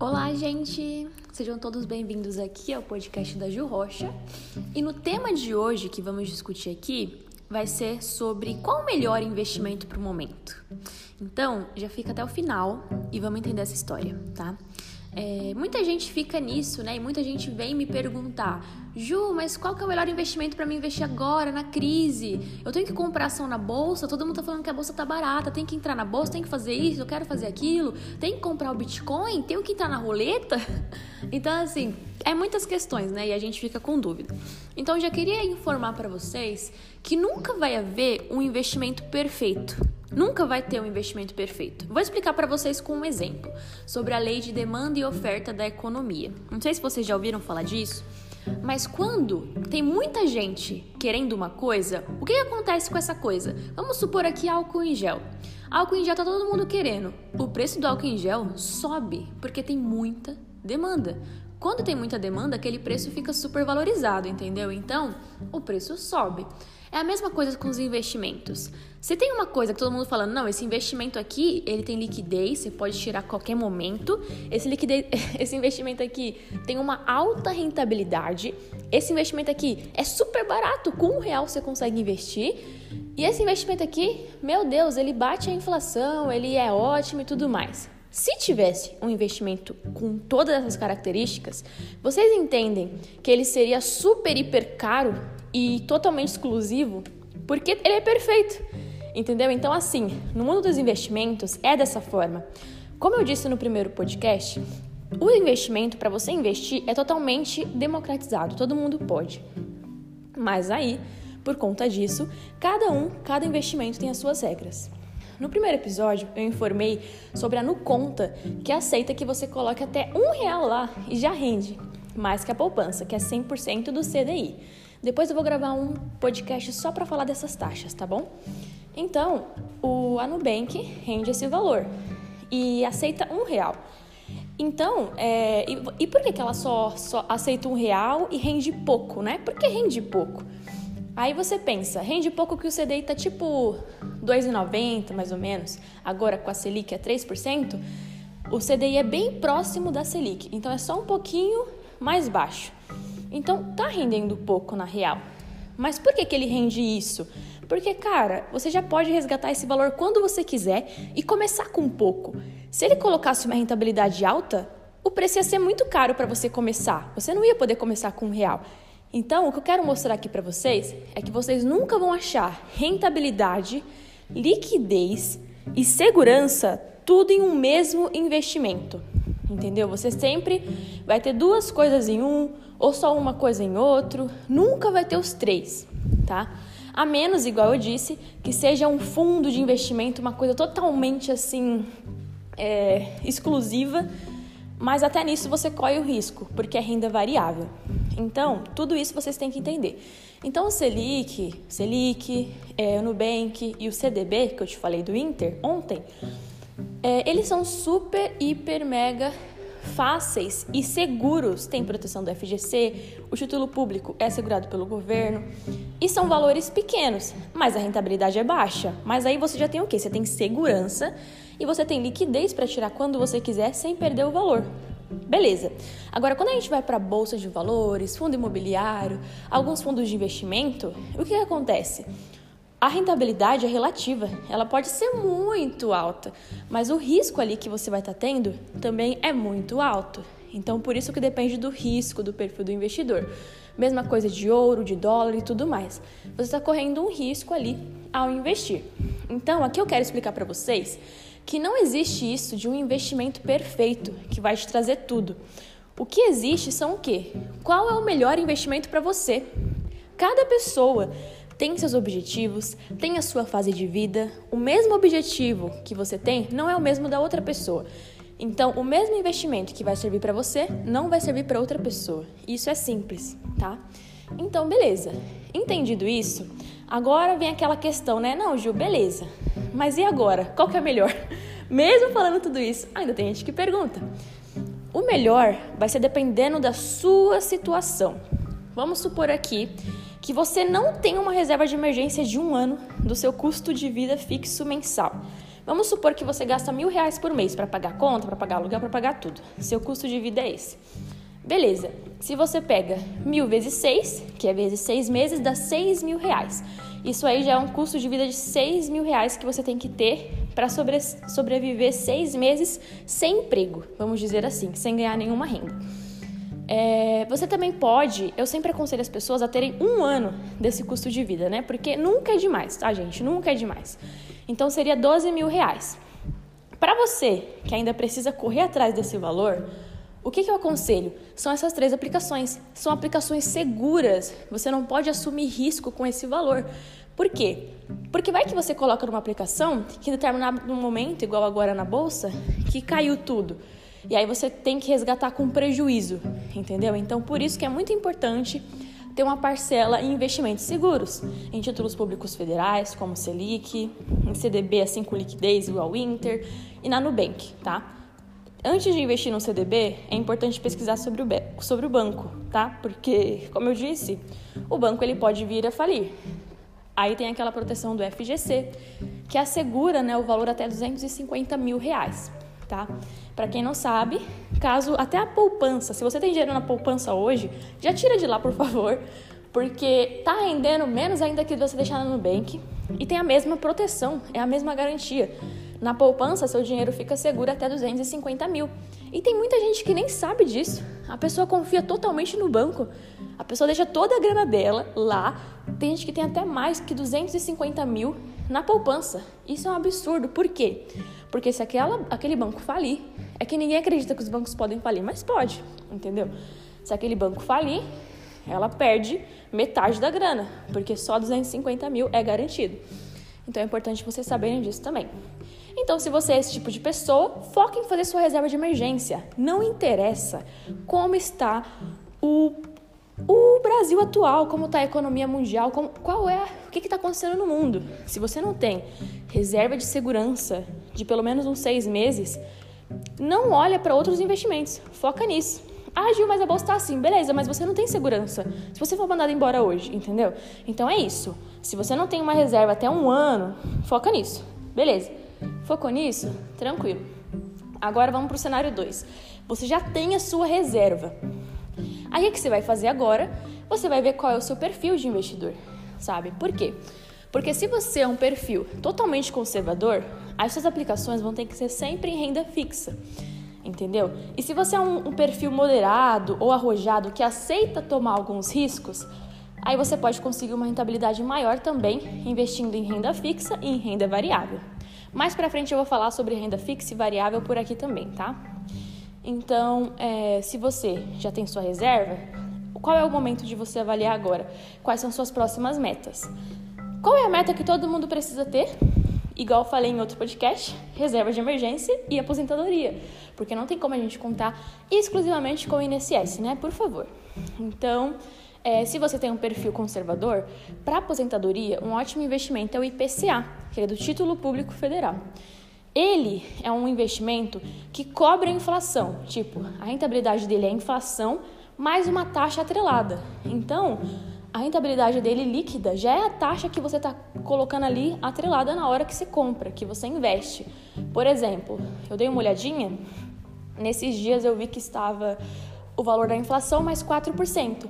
Olá, gente! Sejam todos bem-vindos aqui ao podcast da Ju Rocha. E no tema de hoje que vamos discutir aqui vai ser sobre qual o melhor investimento para o momento. Então, já fica até o final e vamos entender essa história, tá? É, muita gente fica nisso, né? E muita gente vem me perguntar: Ju, mas qual que é o melhor investimento para mim investir agora, na crise? Eu tenho que comprar ação na bolsa? Todo mundo tá falando que a bolsa tá barata, tem que entrar na bolsa, tem que fazer isso, eu quero fazer aquilo, tem que comprar o Bitcoin, tenho que entrar na roleta? Então, assim, é muitas questões, né? E a gente fica com dúvida. Então, eu já queria informar para vocês que nunca vai haver um investimento perfeito. Nunca vai ter um investimento perfeito. Vou explicar para vocês com um exemplo sobre a lei de demanda e oferta da economia. Não sei se vocês já ouviram falar disso, mas quando tem muita gente querendo uma coisa, o que, que acontece com essa coisa? Vamos supor aqui álcool em gel. Álcool em gel tá todo mundo querendo. O preço do álcool em gel sobe porque tem muita demanda. Quando tem muita demanda, aquele preço fica super valorizado, entendeu? Então, o preço sobe. É a mesma coisa com os investimentos. Se tem uma coisa que todo mundo falando, não, esse investimento aqui, ele tem liquidez, você pode tirar a qualquer momento. Esse, liquidez, esse investimento aqui tem uma alta rentabilidade. Esse investimento aqui é super barato, com um real você consegue investir. E esse investimento aqui, meu Deus, ele bate a inflação, ele é ótimo e tudo mais. Se tivesse um investimento com todas essas características, vocês entendem que ele seria super, hiper caro e totalmente exclusivo, porque ele é perfeito. Entendeu? Então, assim, no mundo dos investimentos é dessa forma. Como eu disse no primeiro podcast, o investimento para você investir é totalmente democratizado, todo mundo pode. Mas aí, por conta disso, cada um, cada investimento tem as suas regras. No primeiro episódio, eu informei sobre a Nuconta, que aceita que você coloque até um real lá e já rende, mais que a poupança, que é 100% do CDI. Depois eu vou gravar um podcast só para falar dessas taxas, tá bom? Então, o Anubank rende esse valor e aceita um real. Então, é, e, e, por que, que ela só, só aceita um real e rende pouco, né? Por que rende pouco? Aí você pensa, rende pouco que o CDI tá tipo 2,90 mais ou menos, agora com a Selic é 3%, o CDI é bem próximo da Selic, então é só um pouquinho mais baixo. Então tá rendendo pouco na real. Mas por que, que ele rende isso? Porque, cara, você já pode resgatar esse valor quando você quiser e começar com pouco. Se ele colocasse uma rentabilidade alta, o preço ia ser muito caro para você começar. Você não ia poder começar com um real. Então, o que eu quero mostrar aqui para vocês é que vocês nunca vão achar rentabilidade, liquidez e segurança tudo em um mesmo investimento. Entendeu? Você sempre vai ter duas coisas em um ou só uma coisa em outro, nunca vai ter os três, tá? A menos, igual eu disse, que seja um fundo de investimento, uma coisa totalmente assim é, exclusiva, mas até nisso você corre o risco, porque é renda variável. Então, tudo isso vocês têm que entender. Então, o Selic, Selic, é, o Nubank e o CDB, que eu te falei do Inter ontem, é, eles são super, hiper, mega fáceis e seguros. Tem proteção do FGC, o título público é assegurado pelo governo e são valores pequenos, mas a rentabilidade é baixa. Mas aí você já tem o quê? Você tem segurança e você tem liquidez para tirar quando você quiser sem perder o valor. Beleza. Agora, quando a gente vai para bolsa de valores, fundo imobiliário, alguns fundos de investimento, o que, que acontece? A rentabilidade é relativa, ela pode ser muito alta, mas o risco ali que você vai estar tá tendo também é muito alto. Então, por isso que depende do risco do perfil do investidor. Mesma coisa de ouro, de dólar e tudo mais. Você está correndo um risco ali ao investir. Então, aqui eu quero explicar para vocês que não existe isso de um investimento perfeito que vai te trazer tudo. O que existe são o quê? Qual é o melhor investimento para você? Cada pessoa tem seus objetivos, tem a sua fase de vida. O mesmo objetivo que você tem não é o mesmo da outra pessoa. Então, o mesmo investimento que vai servir para você não vai servir para outra pessoa. Isso é simples, tá? Então, beleza. Entendido isso, agora vem aquela questão, né? Não, Gil, beleza. Mas e agora? Qual que é melhor? Mesmo falando tudo isso, ainda tem gente que pergunta. O melhor vai ser dependendo da sua situação. Vamos supor aqui que você não tem uma reserva de emergência de um ano do seu custo de vida fixo mensal. Vamos supor que você gasta mil reais por mês para pagar conta, para pagar aluguel, para pagar tudo. Seu custo de vida é esse. Beleza. Se você pega mil vezes seis, que é vezes seis meses, dá seis mil reais. Isso aí já é um custo de vida de seis mil reais que você tem que ter para sobre, sobreviver seis meses sem emprego, vamos dizer assim, sem ganhar nenhuma renda. É, você também pode, eu sempre aconselho as pessoas a terem um ano desse custo de vida, né? Porque nunca é demais, tá, gente? Nunca é demais. Então seria 12 mil reais. Para você que ainda precisa correr atrás desse valor, o que, que eu aconselho? São essas três aplicações. São aplicações seguras. Você não pode assumir risco com esse valor. Por quê? Porque vai que você coloca numa aplicação que em determinado momento, igual agora na bolsa, que caiu tudo. E aí você tem que resgatar com prejuízo, entendeu? Então, por isso que é muito importante ter uma parcela em investimentos seguros, em títulos públicos federais, como Selic, em CDB assim com liquidez igual Inter e na Nubank, tá? Antes de investir no CDB, é importante pesquisar sobre o, sobre o banco, tá? Porque, como eu disse, o banco ele pode vir a falir. Aí tem aquela proteção do FGC, que assegura né, o valor até 250 mil reais tá? Para quem não sabe, caso até a poupança, se você tem dinheiro na poupança hoje, já tira de lá, por favor, porque tá rendendo menos ainda que você deixar no Nubank e tem a mesma proteção, é a mesma garantia. Na poupança, seu dinheiro fica seguro até 250 mil. E tem muita gente que nem sabe disso. A pessoa confia totalmente no banco. A pessoa deixa toda a grana dela lá. Tem gente que tem até mais que 250 mil na poupança. Isso é um absurdo. Por quê? Porque se aquela, aquele banco falir, é que ninguém acredita que os bancos podem falir, mas pode, entendeu? Se aquele banco falir, ela perde metade da grana, porque só 250 mil é garantido. Então é importante vocês saberem disso também. Então, se você é esse tipo de pessoa, foque em fazer sua reserva de emergência. Não interessa como está o o Brasil atual, como está a economia mundial, como, qual é, o que está acontecendo no mundo. Se você não tem reserva de segurança de pelo menos uns seis meses, não olha para outros investimentos, foca nisso. Ah, Gil, mas a bolsa está assim, beleza, mas você não tem segurança. Se você for mandado embora hoje, entendeu? Então é isso. Se você não tem uma reserva até um ano, foca nisso. Beleza. Focou nisso? Tranquilo. Agora vamos para o cenário 2. Você já tem a sua reserva. Aí o que você vai fazer agora? Você vai ver qual é o seu perfil de investidor, sabe? Por quê? Porque se você é um perfil totalmente conservador, as suas aplicações vão ter que ser sempre em renda fixa. Entendeu? E se você é um, um perfil moderado ou arrojado que aceita tomar alguns riscos, aí você pode conseguir uma rentabilidade maior também investindo em renda fixa e em renda variável. Mais para frente eu vou falar sobre renda fixa e variável por aqui também, tá? Então, é, se você já tem sua reserva, qual é o momento de você avaliar agora? Quais são suas próximas metas? Qual é a meta que todo mundo precisa ter? Igual falei em outro podcast, reserva de emergência e aposentadoria. Porque não tem como a gente contar exclusivamente com o INSS, né? Por favor. Então, é, se você tem um perfil conservador, para aposentadoria, um ótimo investimento é o IPCA, que é do Título Público Federal. Ele é um investimento que cobre a inflação, tipo, a rentabilidade dele é a inflação mais uma taxa atrelada. Então, a rentabilidade dele líquida já é a taxa que você está colocando ali atrelada na hora que você compra, que você investe. Por exemplo, eu dei uma olhadinha, nesses dias eu vi que estava o valor da inflação mais 4%.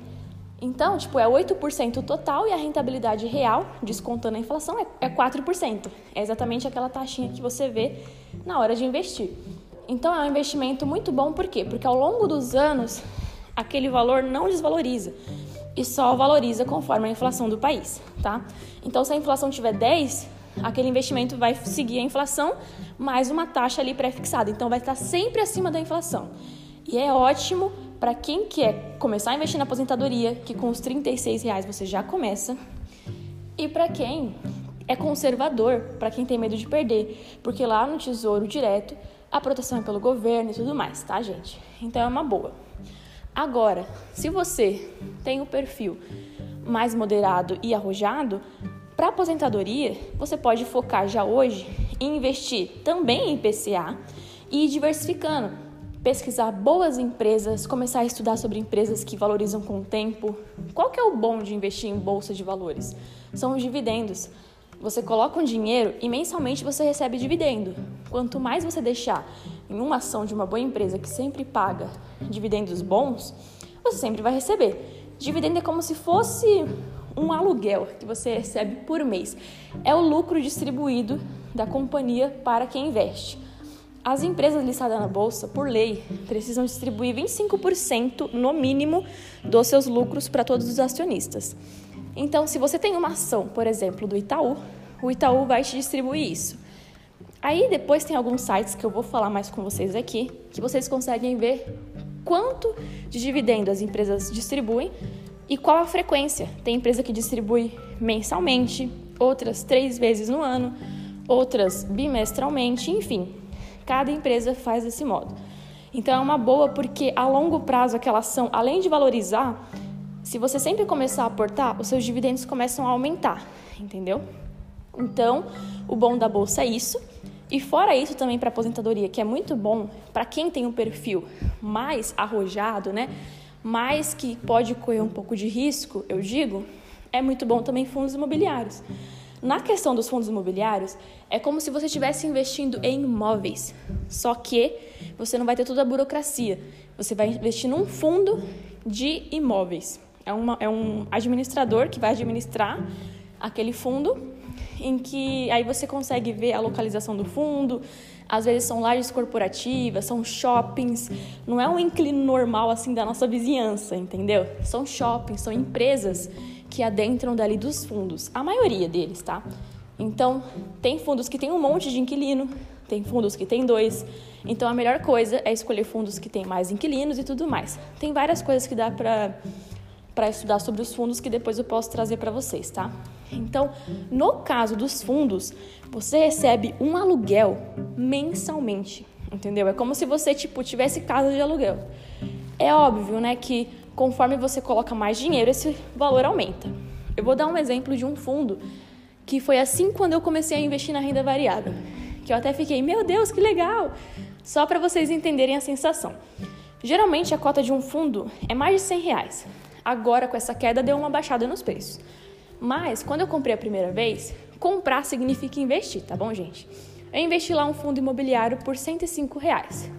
Então, tipo, é 8% total e a rentabilidade real, descontando a inflação, é 4%. É exatamente aquela taxinha que você vê na hora de investir. Então, é um investimento muito bom, por quê? Porque ao longo dos anos, aquele valor não desvaloriza e só valoriza conforme a inflação do país, tá? Então, se a inflação tiver 10, aquele investimento vai seguir a inflação mais uma taxa ali pré-fixada. Então, vai estar sempre acima da inflação. E é ótimo para quem quer começar a investir na aposentadoria, que com os 36 reais você já começa, e para quem é conservador, para quem tem medo de perder, porque lá no Tesouro Direto a proteção é pelo governo e tudo mais, tá, gente? Então é uma boa. Agora, se você tem o um perfil mais moderado e arrojado, para aposentadoria, você pode focar já hoje em investir também em PCA e ir diversificando pesquisar boas empresas, começar a estudar sobre empresas que valorizam com o tempo. Qual que é o bom de investir em bolsa de valores? São os dividendos. Você coloca um dinheiro e mensalmente você recebe dividendo. Quanto mais você deixar em uma ação de uma boa empresa que sempre paga dividendos bons, você sempre vai receber. Dividendo é como se fosse um aluguel que você recebe por mês. É o lucro distribuído da companhia para quem investe. As empresas listadas na bolsa, por lei, precisam distribuir 25% no mínimo dos seus lucros para todos os acionistas. Então, se você tem uma ação, por exemplo, do Itaú, o Itaú vai te distribuir isso. Aí depois tem alguns sites que eu vou falar mais com vocês aqui, que vocês conseguem ver quanto de dividendo as empresas distribuem e qual a frequência. Tem empresa que distribui mensalmente, outras três vezes no ano, outras bimestralmente, enfim. Cada empresa faz desse modo. Então é uma boa porque a longo prazo aquela ação, além de valorizar, se você sempre começar a aportar, os seus dividendos começam a aumentar, entendeu? Então, o bom da bolsa é isso. E fora isso também para aposentadoria, que é muito bom para quem tem um perfil mais arrojado, né? Mais que pode correr um pouco de risco, eu digo, é muito bom também fundos imobiliários. Na questão dos fundos imobiliários, é como se você estivesse investindo em imóveis, só que você não vai ter toda a burocracia. Você vai investir num fundo de imóveis. É, uma, é um administrador que vai administrar aquele fundo em que aí você consegue ver a localização do fundo. Às vezes são lajes corporativas, são shoppings, não é um inclino normal assim da nossa vizinhança, entendeu? São shoppings, são empresas que adentram dali dos fundos, a maioria deles, tá? Então, tem fundos que tem um monte de inquilino, tem fundos que tem dois. Então, a melhor coisa é escolher fundos que tem mais inquilinos e tudo mais. Tem várias coisas que dá para para estudar sobre os fundos que depois eu posso trazer para vocês, tá? Então, no caso dos fundos, você recebe um aluguel mensalmente, entendeu? É como se você tipo tivesse casa de aluguel. É óbvio, né, que conforme você coloca mais dinheiro, esse valor aumenta. Eu vou dar um exemplo de um fundo que foi assim quando eu comecei a investir na renda variável, que eu até fiquei, meu Deus, que legal! Só para vocês entenderem a sensação. Geralmente a cota de um fundo é mais de 100 reais. Agora, com essa queda, deu uma baixada nos preços. Mas, quando eu comprei a primeira vez, comprar significa investir, tá bom, gente? Eu investi lá um fundo imobiliário por 105 reais.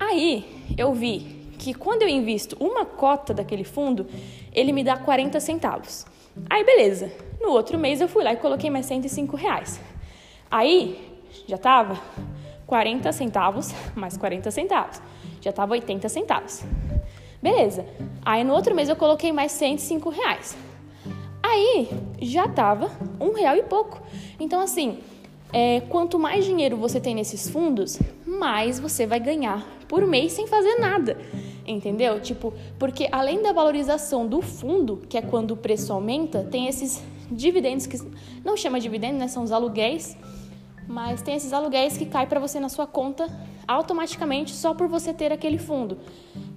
Aí, eu vi que quando eu invisto uma cota daquele fundo, ele me dá 40 centavos. Aí, beleza. No outro mês, eu fui lá e coloquei mais 105 reais. Aí, já tava 40 centavos mais 40 centavos. Já tava 80 centavos. Beleza. Aí no outro mês eu coloquei mais 105 reais. Aí já tava um real e pouco. Então, assim, é, quanto mais dinheiro você tem nesses fundos, mais você vai ganhar por mês sem fazer nada. Entendeu? Tipo, porque além da valorização do fundo, que é quando o preço aumenta, tem esses dividendos que não chama dividendos, né? São os aluguéis, mas tem esses aluguéis que caem para você na sua conta automaticamente só por você ter aquele fundo.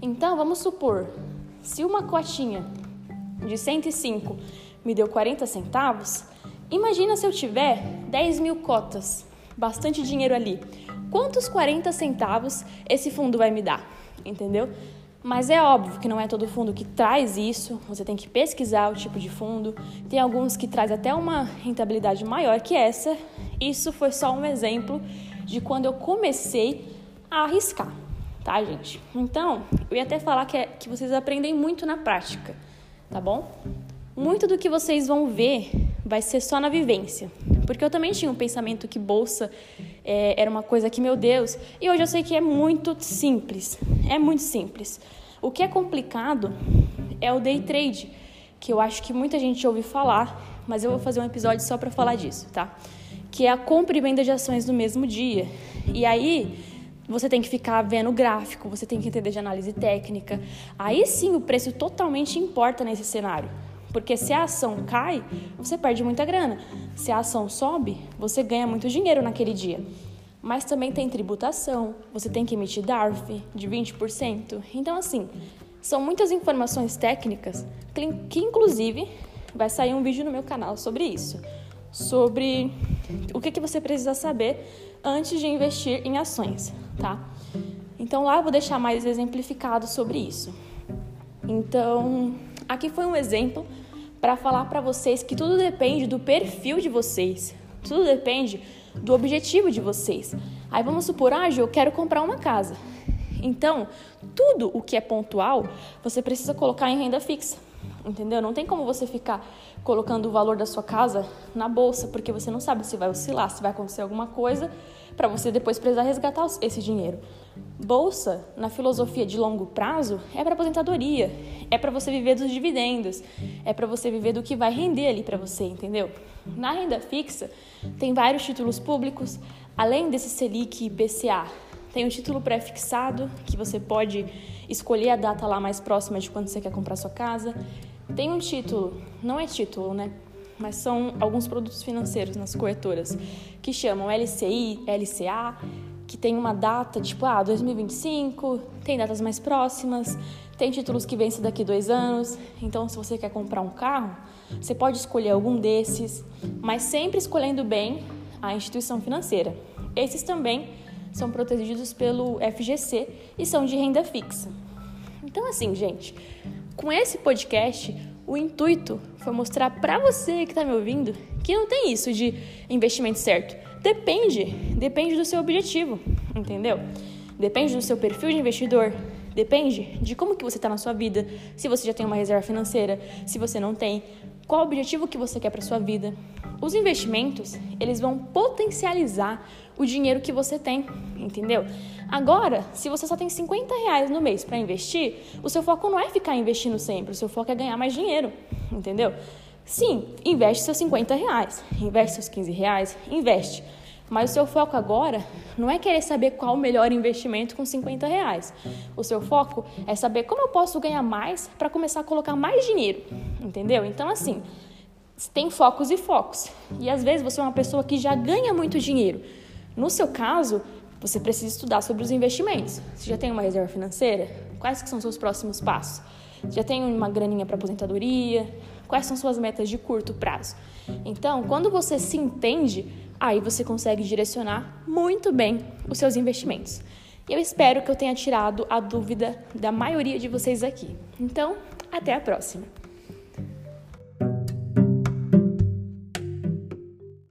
Então, vamos supor, se uma cotinha de 105 me deu 40 centavos, imagina se eu tiver 10 mil cotas, bastante dinheiro ali. Quantos 40 centavos esse fundo vai me dar? Entendeu? Mas é óbvio que não é todo fundo que traz isso, você tem que pesquisar o tipo de fundo. Tem alguns que traz até uma rentabilidade maior que essa. Isso foi só um exemplo de quando eu comecei a arriscar tá, gente? Então, eu ia até falar que, é, que vocês aprendem muito na prática, tá bom? Muito do que vocês vão ver vai ser só na vivência. Porque eu também tinha um pensamento que bolsa é, era uma coisa que, meu Deus, e hoje eu sei que é muito simples. É muito simples. O que é complicado é o day trade, que eu acho que muita gente ouve falar, mas eu vou fazer um episódio só para falar disso, tá? Que é a compra e venda de ações no mesmo dia. E aí, você tem que ficar vendo o gráfico, você tem que entender de análise técnica. Aí sim o preço totalmente importa nesse cenário. Porque se a ação cai, você perde muita grana. Se a ação sobe, você ganha muito dinheiro naquele dia. Mas também tem tributação, você tem que emitir DARF de 20%. Então, assim, são muitas informações técnicas que, inclusive, vai sair um vídeo no meu canal sobre isso. Sobre o que, que você precisa saber antes de investir em ações, tá? Então lá eu vou deixar mais exemplificado sobre isso. Então, aqui foi um exemplo para falar para vocês que tudo depende do perfil de vocês. Tudo depende do objetivo de vocês. Aí vamos supor, ah, eu quero comprar uma casa. Então, tudo o que é pontual, você precisa colocar em renda fixa. Entendeu? Não tem como você ficar colocando o valor da sua casa na bolsa, porque você não sabe se vai oscilar, se vai acontecer alguma coisa, para você depois precisar resgatar esse dinheiro. Bolsa, na filosofia de longo prazo, é para aposentadoria, é para você viver dos dividendos, é para você viver do que vai render ali para você, entendeu? Na renda fixa, tem vários títulos públicos, além desse Selic e IPCA. Tem o título pré-fixado, que você pode escolher a data lá mais próxima de quando você quer comprar sua casa. Tem um título, não é título, né? Mas são alguns produtos financeiros nas corretoras que chamam LCI, LCA, que tem uma data tipo, ah, 2025, tem datas mais próximas, tem títulos que vencem daqui dois anos. Então, se você quer comprar um carro, você pode escolher algum desses, mas sempre escolhendo bem a instituição financeira. Esses também são protegidos pelo FGC e são de renda fixa. Então, assim, gente, com esse podcast, o intuito foi mostrar para você que está me ouvindo que não tem isso de investimento certo. Depende, depende do seu objetivo, entendeu? Depende do seu perfil de investidor, depende de como que você está na sua vida, se você já tem uma reserva financeira, se você não tem, qual o objetivo que você quer para sua vida. Os investimentos, eles vão potencializar o dinheiro que você tem, entendeu? Agora, se você só tem 50 reais no mês para investir, o seu foco não é ficar investindo sempre, o seu foco é ganhar mais dinheiro, entendeu? Sim, investe seus 50 reais, investe seus 15 reais, investe. Mas o seu foco agora não é querer saber qual o melhor investimento com 50 reais. O seu foco é saber como eu posso ganhar mais para começar a colocar mais dinheiro, entendeu? Então, assim, tem focos e focos. E às vezes você é uma pessoa que já ganha muito dinheiro. No seu caso, você precisa estudar sobre os investimentos. Você já tem uma reserva financeira? Quais que são seus próximos passos? Já tem uma graninha para aposentadoria? Quais são suas metas de curto prazo? Então, quando você se entende, aí você consegue direcionar muito bem os seus investimentos. E eu espero que eu tenha tirado a dúvida da maioria de vocês aqui. Então, até a próxima!